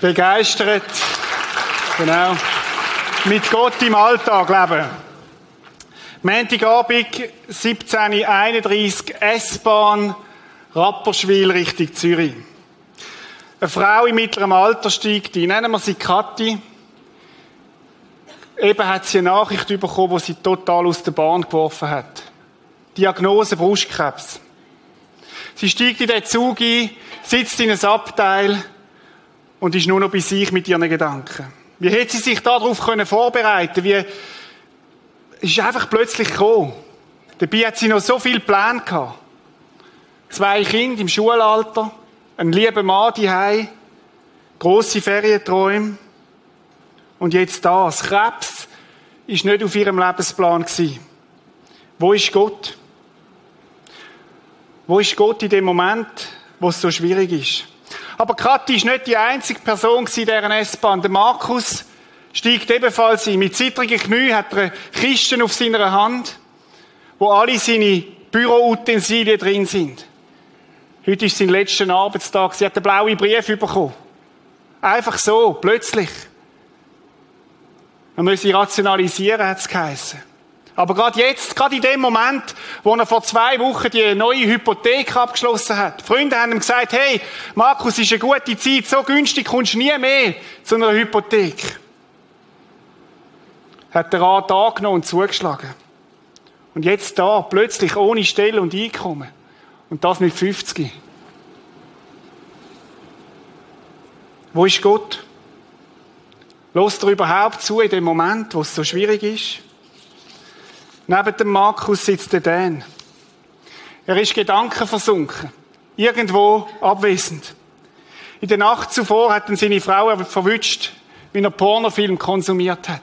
begeistert. Genau. Mit Gott im Alltag leben. Montagabend, 17.31 S-Bahn, Rapperschwil Richtung Zürich. Eine Frau im mittleren Alter steigt ein. Nennen wir sie Kathi. Eben hat sie eine Nachricht bekommen, die sie total aus der Bahn geworfen hat. Diagnose Brustkrebs. Sie steigt in den Zug ein, sitzt in ein Abteil und ist nur noch bei sich mit ihren Gedanken. Wie hätte sie sich darauf können vorbereiten Wie, es ist einfach plötzlich gekommen. Dabei hat sie noch so viel Pläne gehabt. Zwei Kinder im Schulalter, ein lieber Mann daheim, grosse Ferienträume. Und jetzt das. Krebs ist nicht auf ihrem Lebensplan gewesen. Wo ist Gott? Wo ist Gott in dem Moment, wo es so schwierig ist? Aber Kathi ist nicht die einzige Person in dieser S-Bahn. Der Markus steigt ebenfalls ein. Mit zittrigen Knien hat er eine Kiste auf seiner Hand, wo alle seine Büroutensilien drin sind. Heute ist sein letzter Arbeitstag. Sie hat einen blauen Brief bekommen. Einfach so, plötzlich. Man muss sie rationalisieren, hat es geheißen. Aber gerade jetzt, gerade in dem Moment, wo er vor zwei Wochen die neue Hypothek abgeschlossen hat, Freunde haben ihm gesagt, hey, Markus, ist eine gute Zeit, so günstig kommst du nie mehr zu einer Hypothek. Hat der Rat angenommen und zugeschlagen. Und jetzt da, plötzlich ohne Stelle und Einkommen. Und das mit 50. Wo ist Gott? Lost er überhaupt zu in dem Moment, wo es so schwierig ist? Neben dem Markus sitzt der Dan. Er ist gedankenversunken. Irgendwo abwesend. In der Nacht zuvor hat ihn seine Frau verwünscht, wie er Pornofilm konsumiert hat.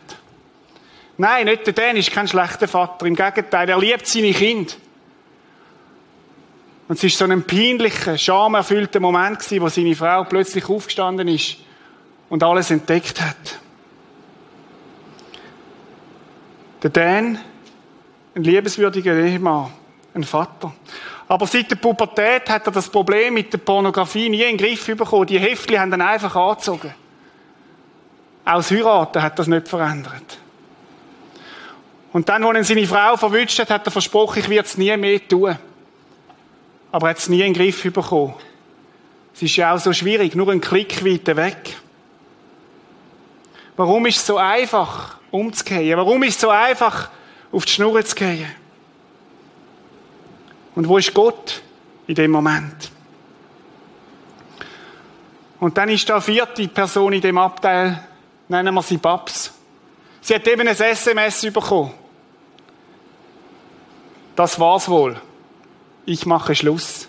Nein, nicht der Dan ist kein schlechter Vater. Im Gegenteil, er liebt seine Kinder. Und es ist so ein peinlicher, schamerfüllter Moment gewesen, wo seine Frau plötzlich aufgestanden ist und alles entdeckt hat. Der Dan ein liebenswürdiger Ehemann, ein Vater. Aber seit der Pubertät hat er das Problem mit der Pornografie nie in den Griff bekommen. Die Heftchen haben ihn einfach angezogen. Auch das Heiraten hat das nicht verändert. Und dann, als er seine Frau verwünscht hat, hat er versprochen, ich werde es nie mehr tun. Aber er hat es nie in den Griff bekommen. Es ist ja auch so schwierig, nur ein Klick weiter weg. Warum ist es so einfach, umzugehen? Warum ist es so einfach, auf die Schnur zu gehen. Und wo ist Gott in dem Moment? Und dann ist da vierte Person in dem Abteil, nennen wir sie Babs. Sie hat eben ein SMS bekommen. Das war's wohl. Ich mache Schluss.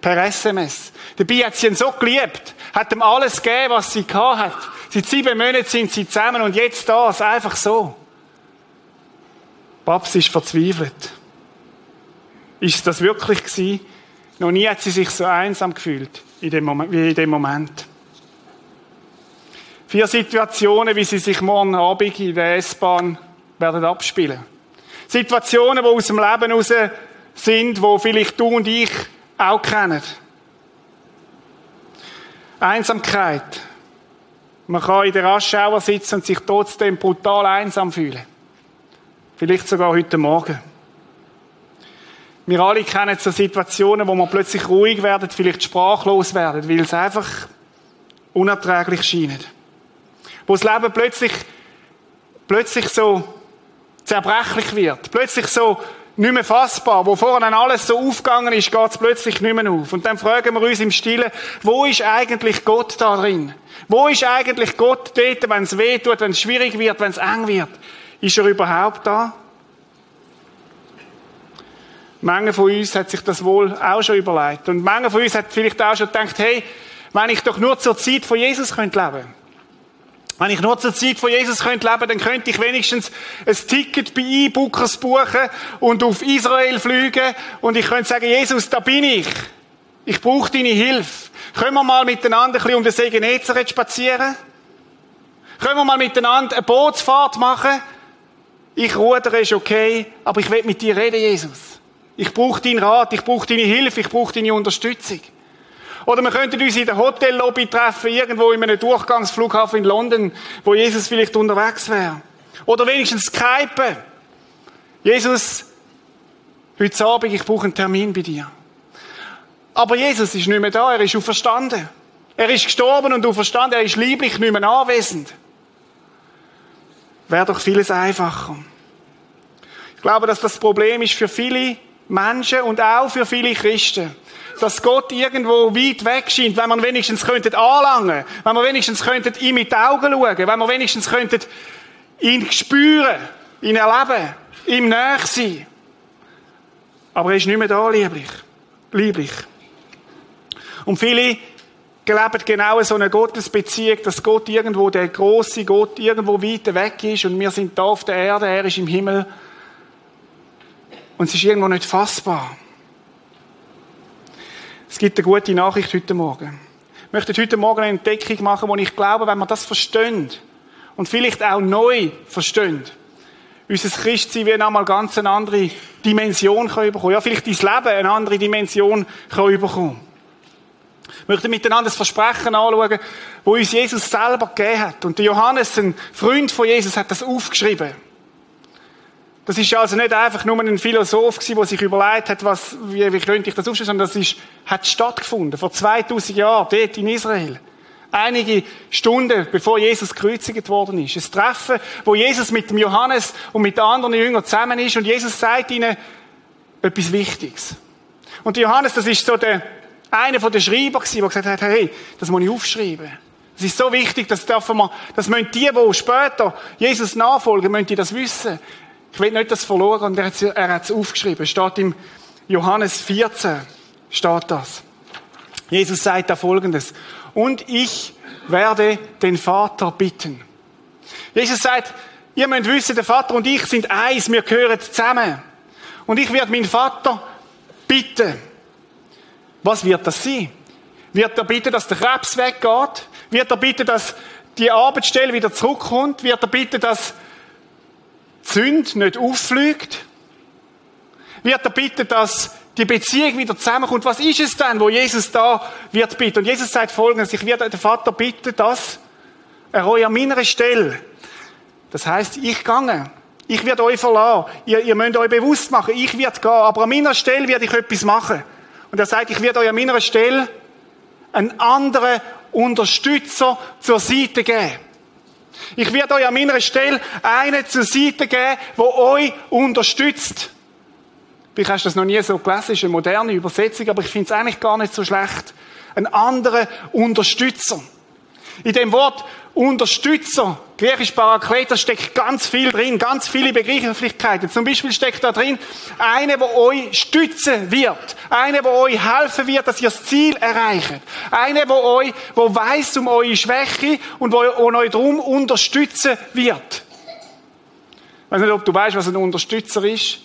Per SMS. Dabei hat sie ihn so geliebt, hat ihm alles gegeben, was sie gehabt hat. Seit sieben Monaten sind sie zusammen und jetzt das, einfach so. Babs ist verzweifelt. Ist das wirklich gewesen? Noch nie hat sie sich so einsam gefühlt in dem Moment, wie in dem Moment. Vier Situationen, wie sie sich morgen Abend in der S-Bahn werden abspielen. Situationen, die aus dem Leben heraus sind, wo vielleicht du und ich auch kennen. Einsamkeit. Man kann in der Raschauer sitzen und sich trotzdem brutal einsam fühlen. Vielleicht sogar heute Morgen. Wir alle kennen so Situationen, wo wir plötzlich ruhig werden, vielleicht sprachlos werden, weil es einfach unerträglich scheint. Wo das Leben plötzlich, plötzlich so zerbrechlich wird. Plötzlich so nicht mehr fassbar. Wo vorher alles so aufgegangen ist, geht es plötzlich nicht mehr auf. Und dann fragen wir uns im Stillen, wo ist eigentlich Gott da drin? Wo ist eigentlich Gott dort, wenn es weh tut, wenn es schwierig wird, wenn es eng wird? Ist er überhaupt da? Menge von uns hat sich das wohl auch schon überlegt. Und Menge von uns hat vielleicht auch schon gedacht, hey, wenn ich doch nur zur Zeit von Jesus könnte leben. Wenn ich nur zur Zeit von Jesus könnte leben, dann könnte ich wenigstens ein Ticket bei E-Bookers buchen und auf Israel fliegen und ich könnte sagen, Jesus, da bin ich. Ich brauche deine Hilfe. Können wir mal miteinander ein bisschen um den See Genezareth spazieren? Können wir mal miteinander eine Bootsfahrt machen? Ich rudere, ist okay, aber ich will mit dir reden, Jesus. Ich brauche deinen Rat, ich brauche deine Hilfe, ich brauche deine Unterstützung. Oder wir könnten uns in der Hotellobby treffen, irgendwo in einem Durchgangsflughafen in London, wo Jesus vielleicht unterwegs wäre. Oder wenigstens Skype. Jesus, heute Abend, ich brauche einen Termin bei dir. Aber Jesus ist nicht mehr da, er ist auferstanden. Er ist gestorben und auferstanden, er ist lieblich nicht mehr anwesend. Wäre doch vieles einfacher. Ich glaube, dass das Problem ist für viele Menschen und auch für viele Christen dass Gott irgendwo weit weg scheint, wenn man wenigstens könnte anlangen, wenn man wenigstens könnte ihm in die Augen schauen, wenn man wenigstens könnte ihn spüren, ihn erleben, ihm näher sein. Aber er ist nicht mehr da, lieblich. lieblich. Und viele leben genau so eine Gottesbeziehung, dass Gott irgendwo, der große Gott, irgendwo weit weg ist und wir sind da auf der Erde, er ist im Himmel. Und es ist irgendwo nicht fassbar. Es gibt eine gute Nachricht heute Morgen. Ich möchte heute Morgen eine Entdeckung machen, wo ich glaube, wenn man das versteht und vielleicht auch neu versteht, unser Christsein wie einmal ganz eine andere Dimension bekommen. Ja, vielleicht dein Leben eine andere Dimension bekommen. Wir möchten miteinander das Versprechen anschauen, wo uns Jesus selber gegeben hat. Und der Johannes, ein Freund von Jesus, hat das aufgeschrieben. Das ist also nicht einfach nur ein Philosoph gewesen, der sich überlegt hat, was, wie, wie könnte ich das aufstellen, sondern das ist, hat stattgefunden, vor 2000 Jahren, dort in Israel. Einige Stunden, bevor Jesus gekreuzigt worden ist. Ein Treffen, wo Jesus mit dem Johannes und mit den anderen Jüngern zusammen ist und Jesus sagt ihnen etwas Wichtiges. Und Johannes, das ist so der, einer von den Schreiber gewesen, der gesagt hat, hey, das muss ich aufschreiben. Das ist so wichtig, das dürfen wir, das müssen die, die später Jesus nachfolgen, müssen die das wissen. Ich will nicht das verloren und er hat es aufgeschrieben. Es steht im Johannes 14, steht das. Jesus sagt da folgendes. Und ich werde den Vater bitten. Jesus sagt, ihr müsst wissen, der Vater und ich sind eins, wir gehören zusammen. Und ich werde meinen Vater bitten. Was wird das sein? Wird er bitten, dass der Krebs weggeht? Wird er bitten, dass die Arbeitsstelle wieder zurückkommt? Wird er bitten, dass Sünde nicht auffliegt? Wird er bitten, dass die Beziehung wieder zusammenkommt? Was ist es denn, wo Jesus da wird bitten? Und Jesus sagt folgendes, ich werde den Vater bitten, dass er euch an meiner Stelle, das heißt, ich gange, ich werde euch verlassen, ihr, ihr müsst euch bewusst machen, ich werde gehen, aber an meiner Stelle werde ich etwas machen. Und er sagt, ich werde euch an meiner Stelle einen anderen Unterstützer zur Seite geben. Ich werde euch an meiner Stelle einen zur Seite geben, der euch unterstützt. Vielleicht hast du das noch nie so ist eine moderne Übersetzung, aber ich finde es eigentlich gar nicht so schlecht. Ein anderer Unterstützer. In dem Wort Unterstützer, griechisch Parakletos, steckt ganz viel drin, ganz viele Begrifflichkeiten. Zum Beispiel steckt da drin, eine, wo euch stützen wird. Eine, wo euch helfen wird, dass ihr das Ziel erreicht. Eine, wo euch, wo weiß um eure Schwäche und wo, wo euch darum unterstützen wird. Ich weiß nicht, ob du weißt, was ein Unterstützer ist.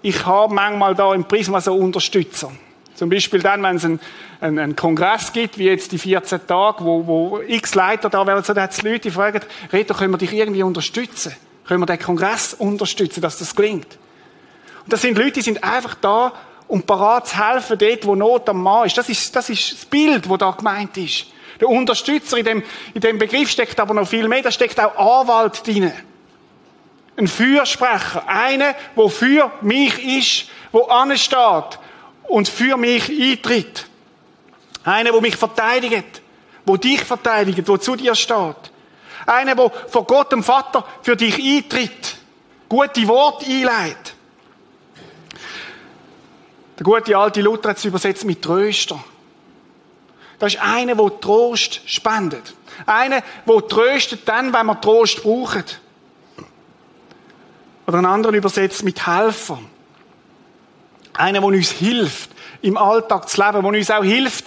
Ich habe manchmal da im Prisma so Unterstützer. Zum Beispiel dann, wenn es einen, einen, einen Kongress gibt, wie jetzt die 14 Tage, wo, wo x Leiter da wären, so, da hat Leute, die fragen, Reto, können wir dich irgendwie unterstützen? Können wir den Kongress unterstützen, dass das gelingt? Und das sind Leute, die sind einfach da, um parat zu helfen, dort, wo Not am Mann ist. Das ist, das ist das Bild, das da gemeint ist. Der Unterstützer in dem, in dem Begriff steckt aber noch viel mehr. Da steckt auch Anwalt drin. Ein Fürsprecher. Einer, der für mich ist, der ansteht, und für mich eintritt. Einer, der mich verteidigt, wo dich verteidigt, wo zu dir steht. Einer, der vor Gott, dem Vater, für dich eintritt, gute Worte einleitet. Der gute alte Luther hat es übersetzt mit Tröster. Das ist einer, der Trost spendet. Einer, der tröstet dann, wenn man Trost braucht. Oder einen anderen übersetzt mit Helfer. Einer, der uns hilft, im Alltag zu leben, der uns auch hilft,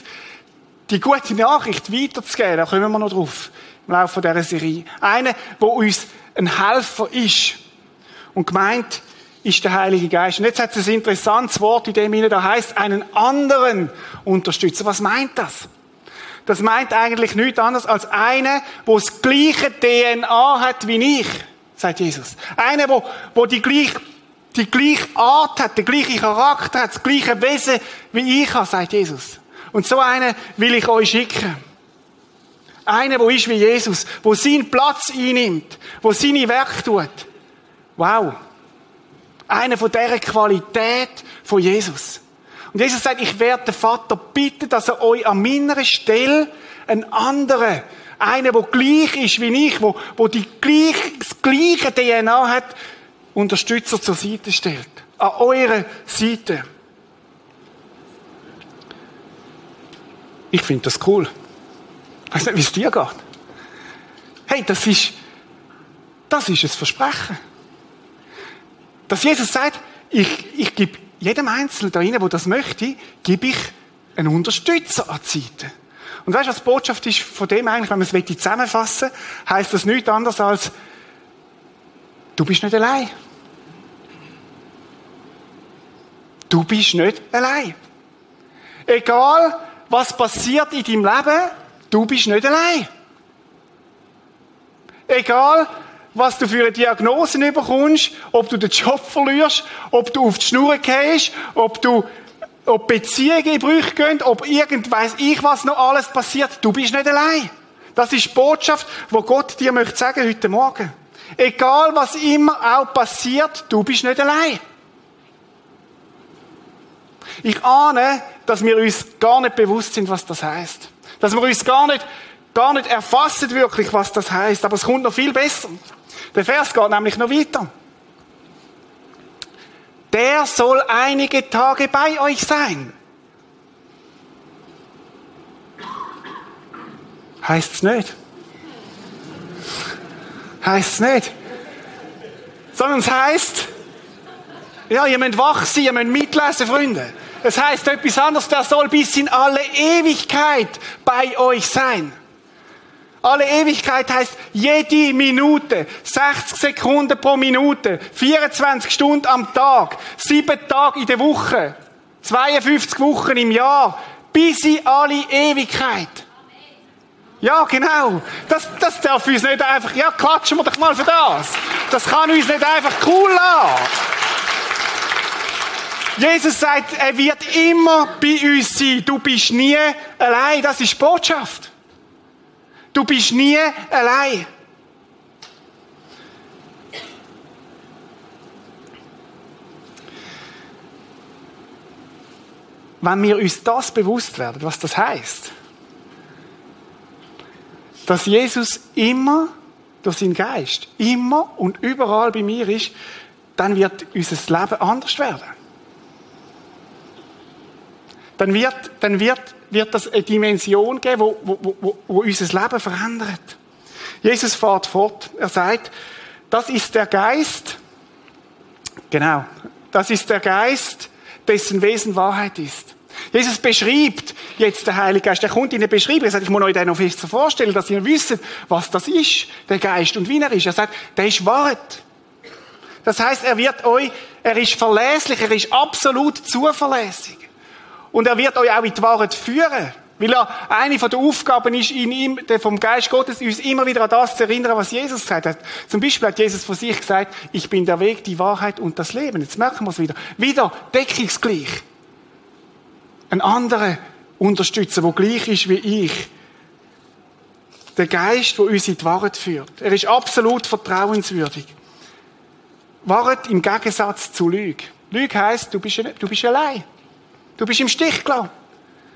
die gute Nachricht weiterzugeben. Da kommen wir noch drauf im Laufe dieser Serie. Einer, der uns ein Helfer ist. Und gemeint ist der Heilige Geist. Und jetzt hat es ein interessantes Wort in dem Sinne, da heißt einen anderen unterstützen. Was meint das? Das meint eigentlich nichts anderes als einer, der das gleiche DNA hat wie ich, sagt Jesus. Einer, der, der die gleiche die gleiche Art hat, den gleichen Charakter hat, das gleiche Wesen wie ich habe, sagt Jesus. Und so einen will ich euch schicken. Einer, wo ist wie Jesus, wo seinen Platz einnimmt, wo seine Werke tut. Wow. Einer von dieser Qualität von Jesus. Und Jesus sagt, ich werde den Vater bitten, dass er euch an meiner Stelle einen anderen, einen, der gleich ist wie ich, wo, wo die gleich, das gleiche DNA hat, Unterstützer zur Seite stellt. An eurer Seite. Ich finde das cool. Ich weiß nicht, wie es dir geht. Hey, das ist, das ist ein Versprechen. Dass Jesus sagt, ich, ich gebe jedem Einzelnen da rein, der das möchte, gebe ich einen Unterstützer an die Seite. Und weißt du, was die Botschaft ist von dem eigentlich, wenn man es zusammenfassen will, heisst das nichts anderes als, du bist nicht allein. Du bist nicht allein. Egal, was passiert in deinem Leben, du bist nicht allein. Egal, was du für eine Diagnose bekommst, ob du den Job verlierst, ob du auf die Schnur gehst, ob du ob Beziehungen in Brüche gehen, ob irgend weiss ich was noch alles passiert, du bist nicht allein. Das ist die Botschaft, wo Gott dir möchte sagen heute Morgen. Egal was immer auch passiert, du bist nicht allein. Ich ahne, dass wir uns gar nicht bewusst sind, was das heißt. Dass wir uns gar nicht, gar nicht erfassen wirklich, was das heißt. Aber es kommt noch viel besser. Der Vers geht nämlich noch weiter. Der soll einige Tage bei euch sein. Heißt's nicht? Heißt's nicht? Sondern es heißt, ja, ihr müsst wach sein, ihr müsst mitlesen, Freunde. Es heißt etwas anderes, der soll bis in alle Ewigkeit bei euch sein. Alle Ewigkeit heißt jede Minute, 60 Sekunden pro Minute, 24 Stunden am Tag, sieben Tage in der Woche, 52 Wochen im Jahr, bis in alle Ewigkeit. Ja, genau. Das, das darf uns nicht einfach, ja, klatschen wir doch mal für das. Das kann uns nicht einfach cool lassen. Jesus sagt, er wird immer bei uns sein. Du bist nie allein. Das ist Botschaft. Du bist nie allein. Wenn wir uns das bewusst werden, was das heißt, dass Jesus immer durch seinen Geist, immer und überall bei mir ist, dann wird unser Leben anders werden dann wird, dann wird, wird das eine Dimension geben, wo, wo, wo, wo unser Leben verändert. Jesus fährt fort. Er sagt, das ist der Geist, genau, das ist der Geist, dessen Wesen Wahrheit ist. Jesus beschreibt jetzt der Heilige Geist. Er kommt in eine Beschreibung. Er sagt, ich muss euch den noch fest vorstellen, dass ihr wisst, was das ist, der Geist und wie er ist. Er sagt, der ist Wahrheit. Das heißt, er wird euch, er ist verlässlich, er ist absolut zuverlässig. Und er wird euch auch in die Wahrheit führen. Weil er, eine von den Aufgaben ist, in ihm, vom Geist Gottes, uns immer wieder an das zu erinnern, was Jesus gesagt hat. Zum Beispiel hat Jesus von sich gesagt, ich bin der Weg, die Wahrheit und das Leben. Jetzt merken wir es wieder. Wieder deckungsgleich. Ein anderer Unterstützer, der gleich ist wie ich. Der Geist, der uns in die Wahrheit führt. Er ist absolut vertrauenswürdig. Wahrheit im Gegensatz zu Lüge. Lüge heisst, du bist, du bist allein. Du bist im Stich gelassen.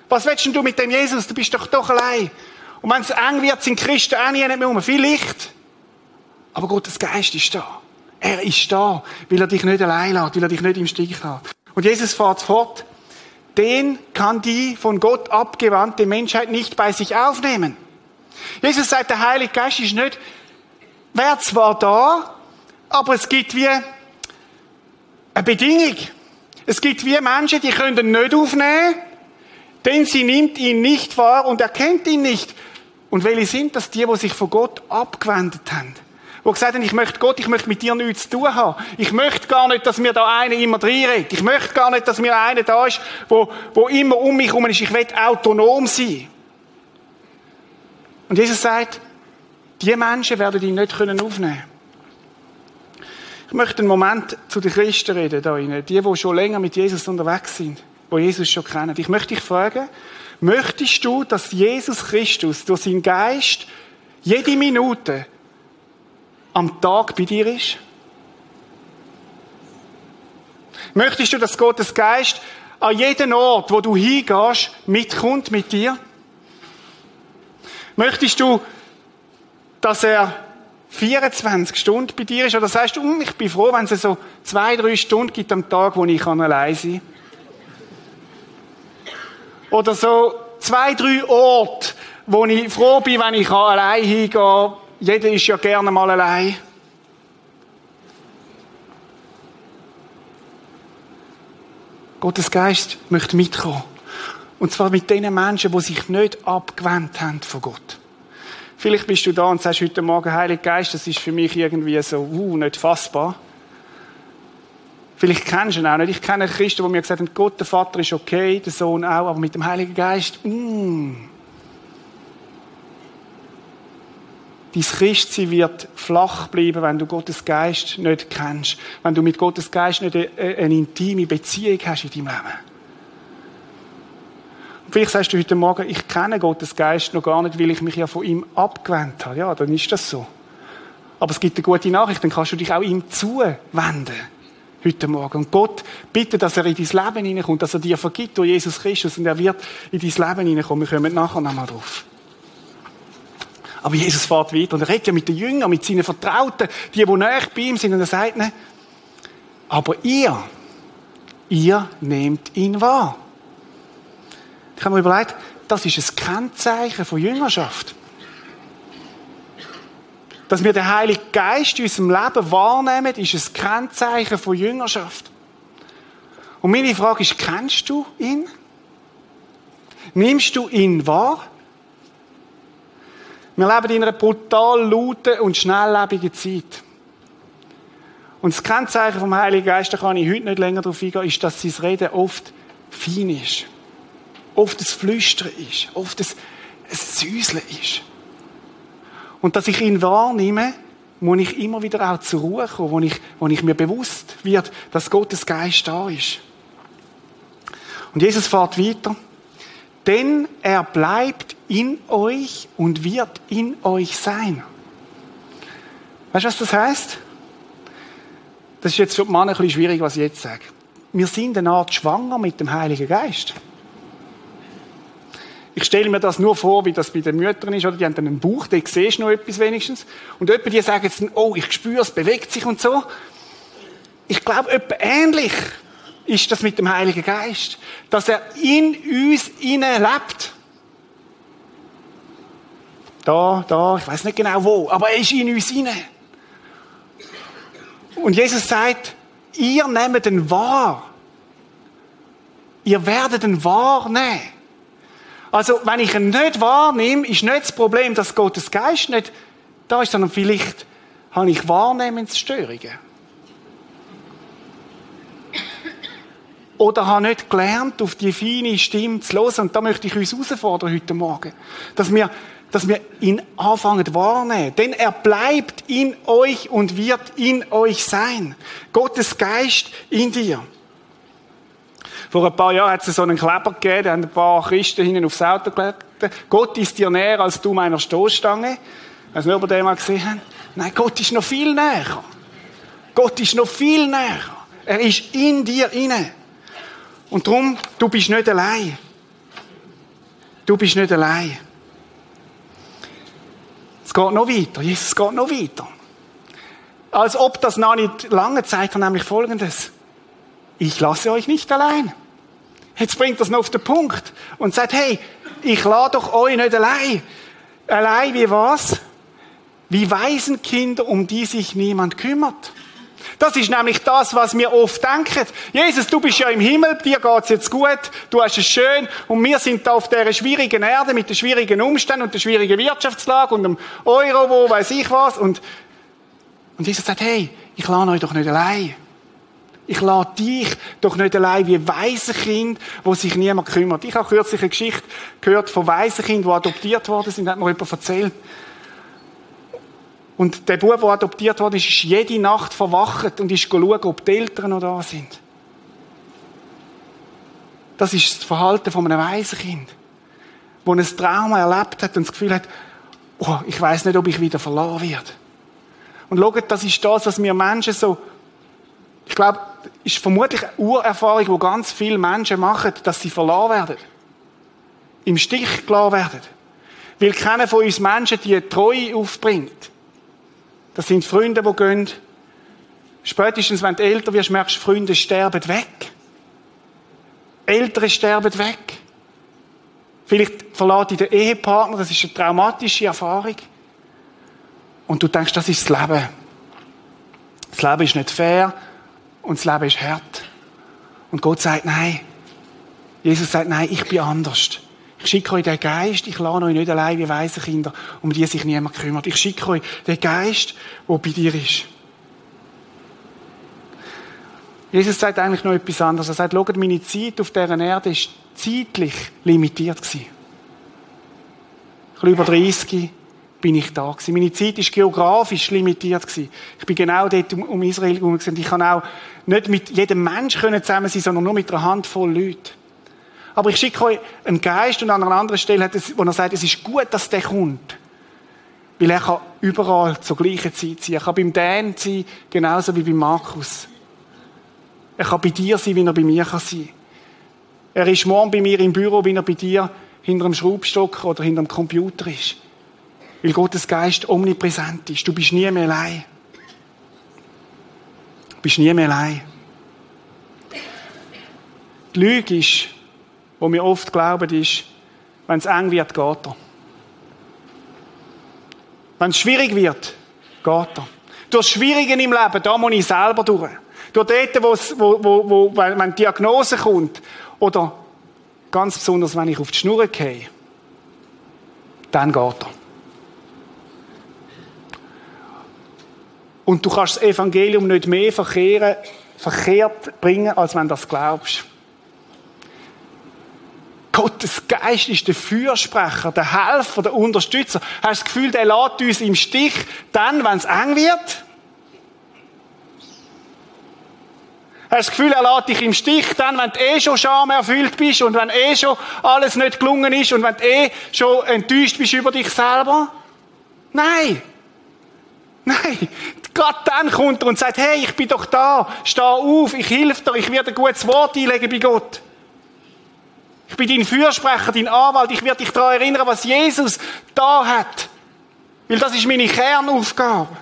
Was willst denn du mit dem Jesus? Du bist doch doch allein. Und wenn es eng wird, sind Christen auch nicht mehr um. Viel Licht. Aber Gottes Geist ist da. Er ist da, weil er dich nicht allein lässt, weil er dich nicht im Stich lässt. Und Jesus fährt fort. Den kann die von Gott abgewandte Menschheit nicht bei sich aufnehmen. Jesus sagt, der Heilige Geist ist nicht, wäre zwar da, aber es gibt wie eine Bedingung. Es gibt wie Menschen, die können ihn nicht aufnehmen, denn sie nimmt ihn nicht wahr und erkennt ihn nicht. Und welche sind das? Die, die sich von Gott abgewendet haben. Die gesagt haben, ich möchte Gott, ich möchte mit dir nichts zu tun haben. Ich möchte gar nicht, dass mir da einer immer reinredet. Ich möchte gar nicht, dass mir einer da ist, wo, wo immer um mich herum ist. Ich will autonom sein. Und Jesus sagt, die Menschen werden ihn nicht aufnehmen können. Ich möchte einen Moment zu den Christen reden, da. Die, die schon länger mit Jesus unterwegs sind, die Jesus schon kennen. Ich möchte dich fragen, möchtest du, dass Jesus Christus durch seinen Geist jede Minute am Tag bei dir ist? Möchtest du, dass Gottes Geist an jeden Ort, wo du hingehst, mitkommt mit dir? Möchtest du, dass er 24 Stunden bei dir ist? Oder sagst du, hm, ich bin froh, wenn es so zwei, drei Stunden gibt am Tag, wo ich allein sein kann? Oder so zwei, drei Orte, wo ich froh bin, wenn ich allein hingehe. Jeder ist ja gerne mal allein. Gottes Geist möchte mitkommen. Und zwar mit den Menschen, die sich nicht abgewendet haben von Gott. Vielleicht bist du da und sagst heute Morgen, Heiliger Geist, das ist für mich irgendwie so, uh, nicht fassbar. Vielleicht kennst du ihn auch nicht. Ich kenne Christen, die mir gesagt haben, Gott, der Vater ist okay, der Sohn auch, aber mit dem Heiligen Geist, mm. Dein Christsein wird flach bleiben, wenn du Gottes Geist nicht kennst. Wenn du mit Gottes Geist nicht eine, eine intime Beziehung hast in deinem Leben. Vielleicht sagst du heute Morgen, ich kenne Gottes Geist noch gar nicht, weil ich mich ja von ihm abgewendet habe. Ja, dann ist das so. Aber es gibt eine gute Nachricht, dann kannst du dich auch ihm zuwenden. Heute Morgen. Und Gott bitte, dass er in dein Leben hineinkommt, dass er dir vergibt durch Jesus Christus und er wird in dein Leben hineinkommen. Wir kommen nachher nochmal drauf. Aber Jesus fährt weiter und er redet ja mit den Jüngern, mit seinen Vertrauten, die, die näher bei ihm sind. Und er sagt ihnen, aber ihr, ihr nehmt ihn wahr. Ich habe mir überlegt, das ist ein Kennzeichen von Jüngerschaft. Dass wir den Heiligen Geist in unserem Leben wahrnehmen, ist ein Kennzeichen von Jüngerschaft. Und meine Frage ist, kennst du ihn? Nimmst du ihn wahr? Wir leben in einer brutal lauten und schnelllebigen Zeit. Und das Kennzeichen vom Heiligen Geist, da kann ich heute nicht länger darauf eingehen, ist, dass sein Reden oft fein ist. Oft ein Flüstern ist. Oft ein Säuseln ist. Und dass ich ihn wahrnehme, muss ich immer wieder auch zur Ruhe kommen, wo ich, wo ich mir bewusst wird, dass Gottes Geist da ist. Und Jesus fährt weiter. Denn er bleibt in euch und wird in euch sein. Weißt du, was das heißt? Das ist jetzt für die Männer ein bisschen schwierig, was ich jetzt sage. Wir sind eine Art schwanger mit dem Heiligen Geist. Ich stelle mir das nur vor, wie das bei den Müttern ist, oder? Die haben dann einen Bauch, da siehst du noch etwas wenigstens. Und etwa die sagen jetzt, oh, ich spüre, es bewegt sich und so. Ich glaube, etwa ähnlich ist das mit dem Heiligen Geist. Dass er in uns innen lebt. Da, da, ich weiß nicht genau wo, aber er ist in uns inne. Und Jesus sagt, ihr nehmt den wahr. Ihr werdet den wahrnehmen. Also, wenn ich ihn nicht wahrnehme, ist nicht das Problem, dass Gottes Geist nicht da ist, sondern vielleicht habe ich Wahrnehmensstörungen. Oder habe nicht gelernt, auf die feine Stimme zu hören. Und da möchte ich uns herausfordern heute Morgen. Dass wir, dass wir ihn anfangen wahrnehmen. Denn er bleibt in euch und wird in euch sein. Gottes Geist in dir. Vor ein paar Jahren hat es so einen Kleber gegeben, da haben ein paar Christen hinten aufs Auto gelegt. Gott ist dir näher als du meiner Stoßstange. Weiß nicht, ob ihr den mal gesehen? Nein, Gott ist noch viel näher. Gott ist noch viel näher. Er ist in dir inne. Und darum, du bist nicht allein. Du bist nicht allein. Es geht noch weiter. Jesus geht noch weiter. Als ob das noch nicht lange Zeit hat, nämlich folgendes. Ich lasse euch nicht allein. Jetzt bringt das noch auf den Punkt und sagt, hey, ich lade doch euch nicht allein. Allein wie was? Wie Waisenkinder, um die sich niemand kümmert. Das ist nämlich das, was wir oft denken. Jesus, du bist ja im Himmel, dir geht's jetzt gut, du hast es schön und wir sind da auf dieser schwierigen Erde mit den schwierigen Umständen und der schwierigen Wirtschaftslage und dem Euro, wo weiß ich was. Und, und Jesus sagt, hey, ich lade euch doch nicht allein. Ich lade dich doch nicht allein wie Waisenkind, wo sich niemand kümmert. Ich habe kürzlich eine Geschichte gehört von Waisenkind, die adoptiert worden sind, hat mir jemand erzählt. Und der Bub, der adoptiert wurde, ist jede Nacht verwacht und ist schauen, ob die Eltern noch da sind. Das ist das Verhalten von einem Waisenkind, wo ein Trauma erlebt hat und das Gefühl hat, oh, ich weiß nicht, ob ich wieder verloren werde. Und schaut, das ist das, was wir Menschen so, ich glaube, ist vermutlich eine Urerfahrung, wo ganz viele Menschen machen, dass sie verloren werden. Im Stich gelassen werden. Weil keiner von uns Menschen die Treue aufbringt. Das sind Freunde, die gehen. Spätestens, wenn du älter wirst, merkst du, Freunde sterben weg. Ältere sterben weg. Vielleicht verlässt dich der Ehepartner, das ist eine traumatische Erfahrung. Und du denkst, das ist das Leben. Das Leben ist nicht fair und das Leben ist hart. Und Gott sagt nein. Jesus sagt nein, ich bin anders. Ich schicke euch den Geist, ich lade euch nicht allein wie weise Kinder, um die sich niemand kümmert. Ich schicke euch den Geist, der bei dir ist. Jesus sagt eigentlich noch etwas anderes. Er sagt, schaut, meine Zeit auf dieser Erde ist zeitlich limitiert gewesen. Ich über 30 bin ich da gewesen. Meine Zeit ist geografisch limitiert gewesen. Ich bin genau dort um, um Israel herum Ich kann auch nicht mit jedem Mensch zusammen sein, sondern nur mit einer Handvoll Leuten. Aber ich schicke euch einen Geist und an einer anderen Stelle, wo er sagt, es ist gut, dass der kommt. Weil er kann überall zur gleichen Zeit sein. Er kann beim Dan sein, genauso wie beim Markus. Er kann bei dir sein, wie er bei mir kann sein. Er ist morgen bei mir im Büro, wie er bei dir hinter dem Schraubstock oder hinter dem Computer ist. Weil Gottes Geist omnipräsent ist. Du bist nie mehr allein. Du bist nie mehr allein. Die Lüge ist, wo wir oft glauben, ist, wenn es eng wird, geht er. Wenn es schwierig wird, geht er. Durch Schwierigen im Leben, da muss ich selber durch. Durch dort, wo, wo, wo, wenn Diagnose kommt, oder ganz besonders, wenn ich auf die Schnur gehe, dann geht er. Und du kannst das Evangelium nicht mehr verkehren, verkehrt bringen, als wenn du das glaubst. Gottes Geist ist der Fürsprecher, der Helfer, der Unterstützer. Hast du das Gefühl, der lässt uns im Stich dann, wenn es eng wird? Hast du das Gefühl, er lässt dich im Stich dann, wenn du eh schon schamerfüllt bist und wenn eh schon alles nicht gelungen ist und wenn du eh schon enttäuscht bist über dich selber? Nein. Nein. Gerade dann kommt er und sagt, hey, ich bin doch da. Steh auf, ich helfe dir, ich werde ein gutes Wort einlegen bei Gott. Ich bin dein Fürsprecher, dein Anwalt. Ich werde dich daran erinnern, was Jesus da hat. Weil das ist meine Kernaufgabe.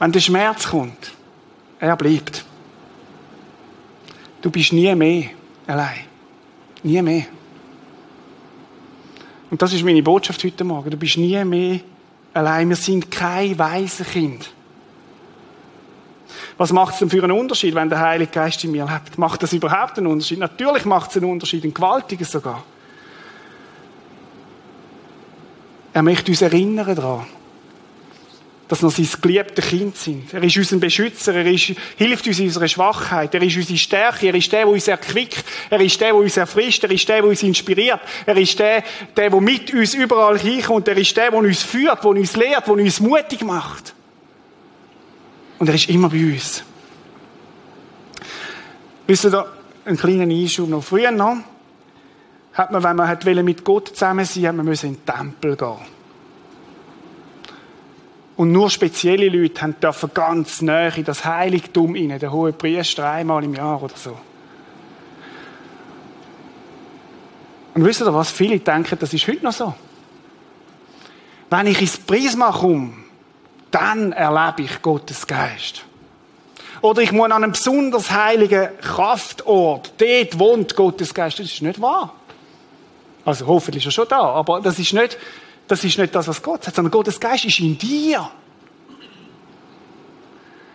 Wenn der Schmerz kommt, er bleibt. Du bist nie mehr allein. Nie mehr. Und das ist meine Botschaft heute Morgen. Du bist nie mehr allein. Wir sind kein weiser Kind. Was macht es denn für einen Unterschied, wenn der Heilige Geist in mir lebt? Macht das überhaupt einen Unterschied? Natürlich macht es einen Unterschied, einen gewaltigen sogar. Er möchte uns erinnern daran, dass wir sein geliebte Kind sind. Er ist unser Beschützer, er ist, hilft uns in unserer Schwachheit, er ist unsere Stärke, er ist der, der uns erquickt, er ist der, der uns erfrischt, er ist der, der uns inspiriert, er ist der, der, der mit uns überall hinkommt, er ist der, der uns führt, der uns lehrt, der uns mutig macht. Und er ist immer bei uns. Wisst ihr, einen kleinen Einschub noch. Früher noch, hat man, wenn man mit Gott zusammen sein hat man in den Tempel gehen. Und nur spezielle Leute dürfen ganz nah in das Heiligtum rein, der hohe Priester einmal im Jahr oder so. Und wisst ihr was? Viele denken, das ist heute noch so. Wenn ich ins Prisma komme, dann erlebe ich Gottes Geist. Oder ich muss an einem besonders heiligen Kraftort, dort wohnt Gottes Geist. Das ist nicht wahr. Also hoffentlich ist er schon da, aber das ist nicht, das ist nicht das, was Gott sagt, sondern Gottes Geist ist in dir.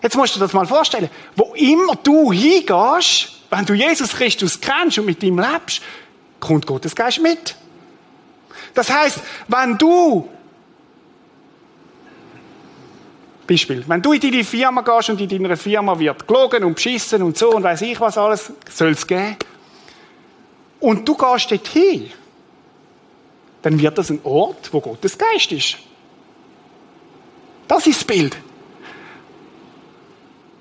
Jetzt musst du dir das mal vorstellen. Wo immer du hingehst, wenn du Jesus Christus kennst und mit ihm lebst, kommt Gottes Geist mit. Das heißt, wenn du Beispiel. Wenn du in deine Firma gehst und in deiner Firma wird gelogen und beschissen und so und weiß ich was alles, soll es geben. Und du gehst dort hin, dann wird das ein Ort, wo Gottes Geist ist. Das ist das Bild.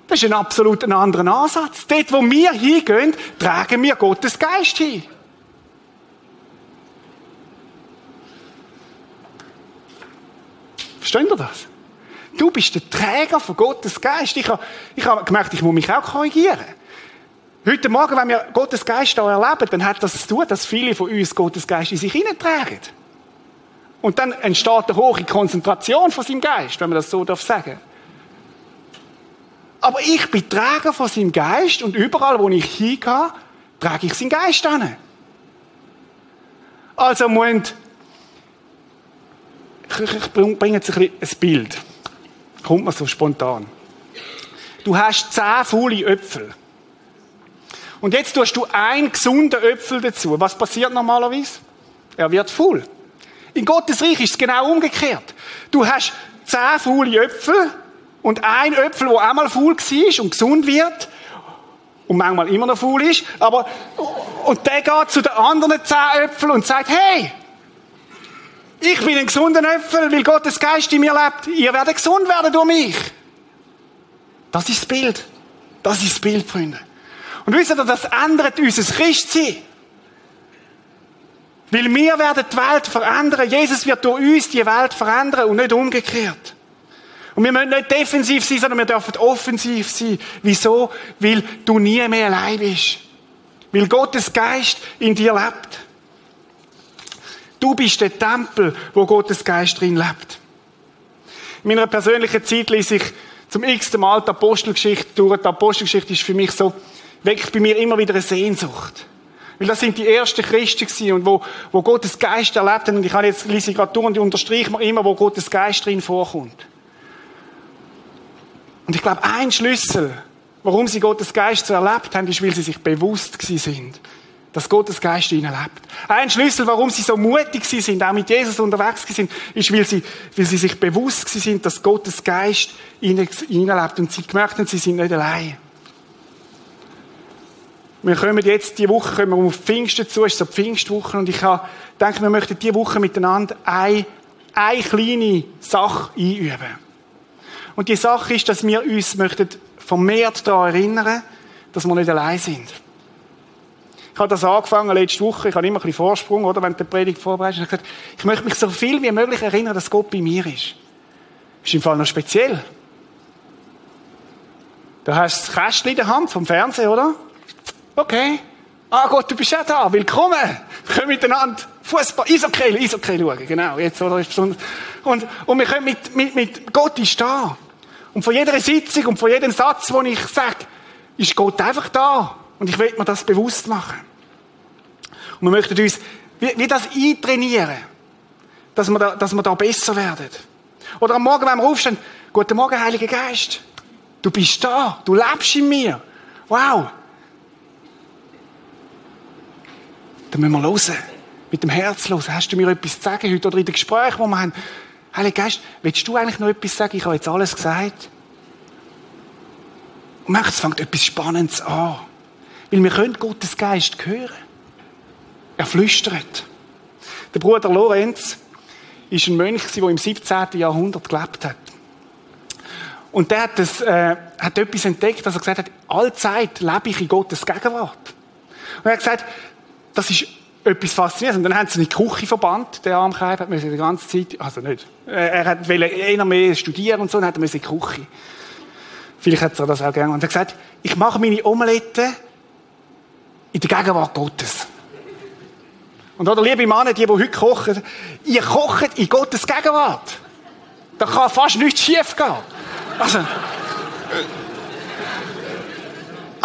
Das ist ein absolut anderer Ansatz. Dort, wo wir hingehen, tragen wir Gottes Geist hin. Verstehen ihr das? Du bist der Träger von Gottes Geist. Ich habe, ich habe gemerkt, ich muss mich auch korrigieren. Heute Morgen, wenn wir Gottes Geist hier erleben, dann hat das zu tun, dass viele von uns Gottes Geist in sich hineintragen. Und dann entsteht eine hohe Konzentration von seinem Geist, wenn man das so darf sagen. Aber ich bin Träger von seinem Geist und überall, wo ich hingehe, trage ich seinen Geist an. Also muss ich bringe jetzt ein Bild. Kommt mir so spontan. Du hast zehn faule Äpfel. Und jetzt tust du einen gesunden Äpfel dazu. Was passiert normalerweise? Er wird faul. In Gottes Reich ist es genau umgekehrt. Du hast zehn faule Äpfel und ein Äpfel, der einmal faul war und gesund wird und manchmal immer noch faul ist, aber und der geht zu den anderen zehn Äpfeln und sagt, hey, ich bin ein gesunder Äpfel, weil Gottes Geist in mir lebt. Ihr werdet gesund werden durch mich. Das ist das Bild. Das ist das Bild, Freunde. Und wisst ihr, das ändert unser Christsein. Weil wir werden die Welt verändern. Jesus wird durch uns die Welt verändern und nicht umgekehrt. Und wir müssen nicht defensiv sein, sondern wir dürfen offensiv sein. Wieso? Weil du nie mehr allein bist. Weil Gottes Geist in dir lebt. Du bist der Tempel, wo Gottes Geist drin lebt. In meiner persönlichen Zeit lese ich zum x-ten Mal die Apostelgeschichte durch. Die Apostelgeschichte ist für mich so, weckt bei mir immer wieder eine Sehnsucht. Weil das sind die ersten Christen gewesen, und wo, wo Gottes Geist erlebt haben. Und ich habe jetzt, lese gerade durch und unterstreiche mir immer, wo Gottes Geist drin vorkommt. Und ich glaube, ein Schlüssel, warum sie Gottes Geist so erlebt haben, ist, weil sie sich bewusst gewesen sind dass Gottes Geist ihnen lebt. Ein Schlüssel, warum sie so mutig sind, auch mit Jesus unterwegs sind, ist, weil sie, weil sie sich bewusst sind, dass Gottes Geist in ihnen lebt und sie gemerkt haben, sie sind nicht allein. Wir kommen jetzt, diese Woche kommen wir auf Pfingsten zu, es ist so Pfingstwoche und ich denke, wir möchten diese Woche miteinander eine, eine kleine Sache einüben. Und die Sache ist, dass wir uns möchten vermehrt daran erinnern, dass wir nicht allein sind. Ich habe das angefangen letzte Woche. Ich habe immer ein bisschen Vorsprung, oder? Wenn du die Predigt vorbereitest. Ich gesagt, ich möchte mich so viel wie möglich erinnern, dass Gott bei mir ist. Ist im Fall noch speziell. Da hast du das Kästchen in der Hand vom Fernsehen, oder? Okay. Ah Gott, du bist ja da. Willkommen. Wir können miteinander Fußball, Eishockey, Eishockey schauen. Genau. Jetzt, oder? Und, und wir können mit, mit, mit Gott ist da. Und von jeder Sitzung und von jedem Satz, den ich sage, ist Gott einfach da. Und ich will mir das bewusst machen. Und wir möchten uns wie, wie das eintrainieren, dass wir, da, dass wir da besser werden. Oder am Morgen, wenn wir aufstehen, Guten Morgen, Heiliger Geist. Du bist da. Du lebst in mir. Wow. Dann müssen wir hören. Mit dem Herz hören. Hast du mir etwas zu sagen heute oder in den Gesprächen, wo wir haben? Heiliger Geist, willst du eigentlich noch etwas sagen? Ich habe jetzt alles gesagt. Und merkst, es fängt etwas Spannendes an. Weil wir können Gottes Geist hören. Er flüstert. Der Bruder Lorenz ist ein Mönch, der im 17. Jahrhundert gelebt hat. Und der hat, das, äh, hat etwas entdeckt, dass er gesagt hat, allzeit lebe ich in Gottes Gegenwart. Und er hat gesagt, das ist etwas Faszinierendes. Und dann haben sie in die Küche verbannt, der Armkreib, hat die ganze Zeit, also nicht, er hat eher mehr studieren und so, dann hat er in die Küche. Vielleicht hat er das auch gerne. Und er hat gesagt, ich mache meine Omelette in der Gegenwart Gottes. Und oder, liebe Männer, die, die heute kochen, ihr kocht in Gottes Gegenwart. Da kann fast nichts schief gehen. Also,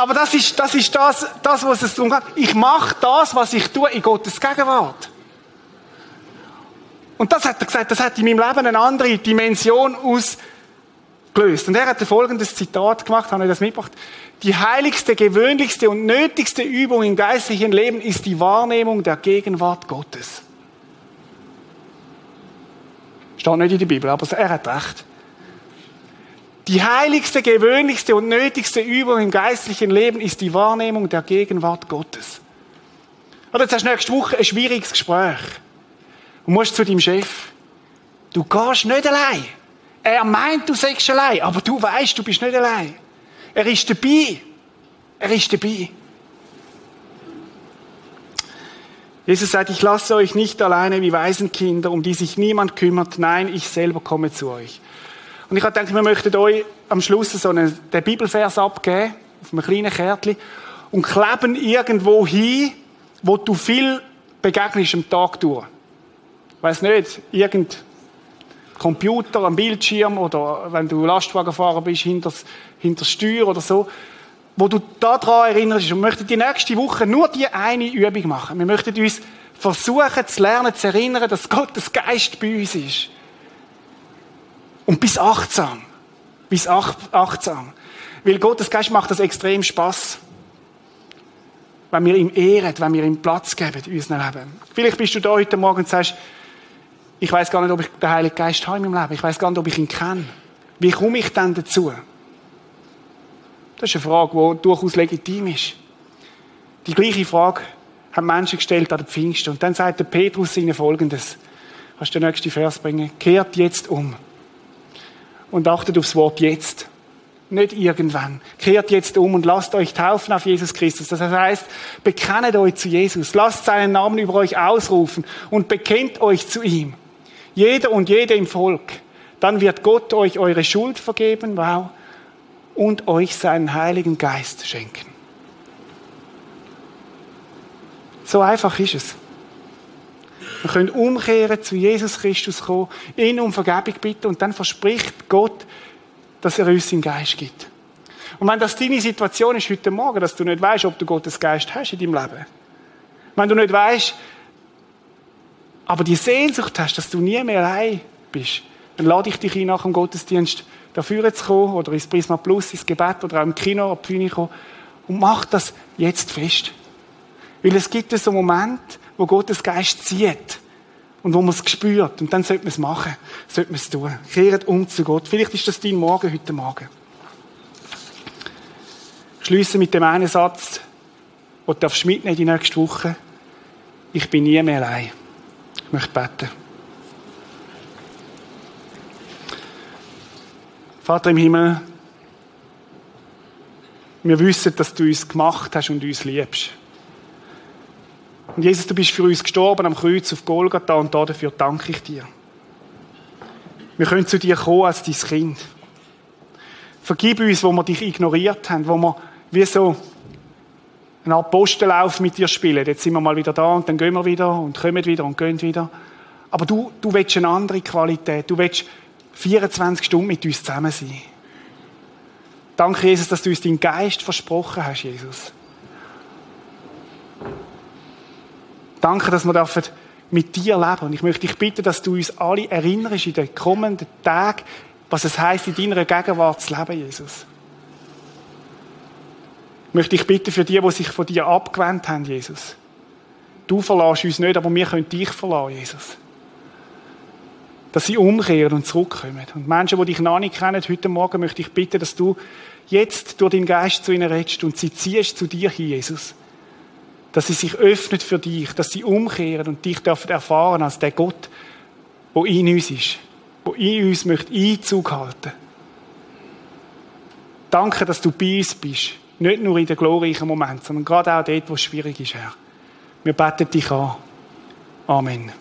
aber das ist, das ist das, das, was es darum. Ich mache das, was ich tue, in Gottes Gegenwart. Und das hat er gesagt, das hat in meinem Leben eine andere Dimension ausgelöst. Und er hat folgendes Zitat gemacht, habe ich das mitgebracht. Die heiligste, gewöhnlichste und nötigste Übung im geistlichen Leben ist die Wahrnehmung der Gegenwart Gottes. Steht nicht in der Bibel, aber er hat recht. Die heiligste, gewöhnlichste und nötigste Übung im geistlichen Leben ist die Wahrnehmung der Gegenwart Gottes. Oder jetzt hast du nächste Woche ein schwieriges Gespräch und musst zu deinem Chef. Du gehst nicht allein. Er meint, du seist allein, aber du weißt, du bist nicht allein. Er ist dabei. Er ist dabei. Jesus sagt, ich lasse euch nicht alleine wie Waisenkinder, um die sich niemand kümmert. Nein, ich selber komme zu euch. Und ich gedacht, wir möchten euch am Schluss so einen, den Bibelvers abgeben, auf einem kleinen Kärtchen, und kleben irgendwo hin, wo du viel begegnest am Tag durch. Weiss nicht, irgend Computer, am Bildschirm oder wenn du Lastwagenfahrer bist, hinter, hinter Steuer oder so, wo du daran erinnerst. Und möchten die nächste Woche nur die eine Übung machen. Wir möchten uns versuchen zu lernen, zu erinnern, dass Gottes Geist bei uns ist. Und bis achtsam. Bis achtsam. Weil Gottes Geist macht das extrem Spaß. Wenn wir ihm ehren, wenn wir ihm Platz geben in unserem Leben. Vielleicht bist du da heute Morgen und sagst, ich weiß gar nicht, ob ich den Heiligen Geist habe in meinem Leben. Ich weiß gar nicht, ob ich ihn kenne. Wie komme ich denn dazu? Das ist eine Frage, die durchaus legitim ist. Die gleiche Frage haben Menschen gestellt an den Pfingsten. Und dann sagt der Petrus ihnen Folgendes. Kannst du den nächsten Vers bringen? Kehrt jetzt um. Und achtet aufs Wort jetzt. Nicht irgendwann. Kehrt jetzt um und lasst euch taufen auf Jesus Christus. Das heißt, bekennet euch zu Jesus. Lasst seinen Namen über euch ausrufen und bekennt euch zu ihm. Jeder und jede im Volk. Dann wird Gott euch eure Schuld vergeben, wow, und euch seinen Heiligen Geist schenken. So einfach ist es. Wir können umkehren, zu Jesus Christus kommen, ihn um Vergebung bitten und dann verspricht Gott, dass er uns seinen Geist gibt. Und wenn das deine Situation ist heute Morgen, dass du nicht weißt, ob du Gottes Geist hast in deinem Leben, wenn du nicht weißt, aber die Sehnsucht hast, dass du nie mehr allein bist, dann lade ich dich ein, nach dem Gottesdienst dafür zu kommen oder ins Prisma Plus, ins Gebet oder auch im Kino auf Bühne kommen und mach das jetzt fest. Weil es gibt so einen Moment, wo Gottes Geist zieht und wo man es spürt und dann sollte man es machen, sollte man es tun. Kehrt um zu Gott. Vielleicht ist das dein Morgen heute Morgen. Schließe mit dem einen Satz, den du mitnehmen die nächste Woche. Ich bin nie mehr allein. Ich möchte beten. Vater im Himmel, wir wissen, dass du uns gemacht hast und uns liebst. Und Jesus, du bist für uns gestorben am Kreuz auf Golgatha und dafür danke ich dir. Wir können zu dir kommen als dein Kind. Vergib uns, wo wir dich ignoriert haben, wo wir wie so eine Art Postenlauf mit dir spielen. Jetzt sind wir mal wieder da und dann gehen wir wieder und kommen wieder und gehen wieder. Aber du, du willst eine andere Qualität. Du willst 24 Stunden mit uns zusammen sein. Danke, Jesus, dass du uns deinen Geist versprochen hast, Jesus. Danke, dass wir mit dir leben. Und ich möchte dich bitten, dass du uns alle erinnerst in den kommenden Tagen, was es heißt, in deiner Gegenwart zu leben, Jesus möchte ich bitten für die, die sich von dir abgewendet haben, Jesus. Du verlässt uns nicht, aber wir können dich verlassen, Jesus. Dass sie umkehren und zurückkommen. Und Menschen, die dich noch nicht kennen, heute Morgen möchte ich bitten, dass du jetzt durch deinen Geist zu ihnen redest und sie ziehst zu dir hin, Jesus. Dass sie sich öffnet für dich, dass sie umkehren und dich dürfen erfahren als der Gott, wo in uns ist, wo in uns möchte Einzug halten. Danke, dass du bei uns bist. Nicht nur in den glorreichen Momenten, sondern gerade auch dort, wo es schwierig ist, Herr. Wir beten dich an. Amen.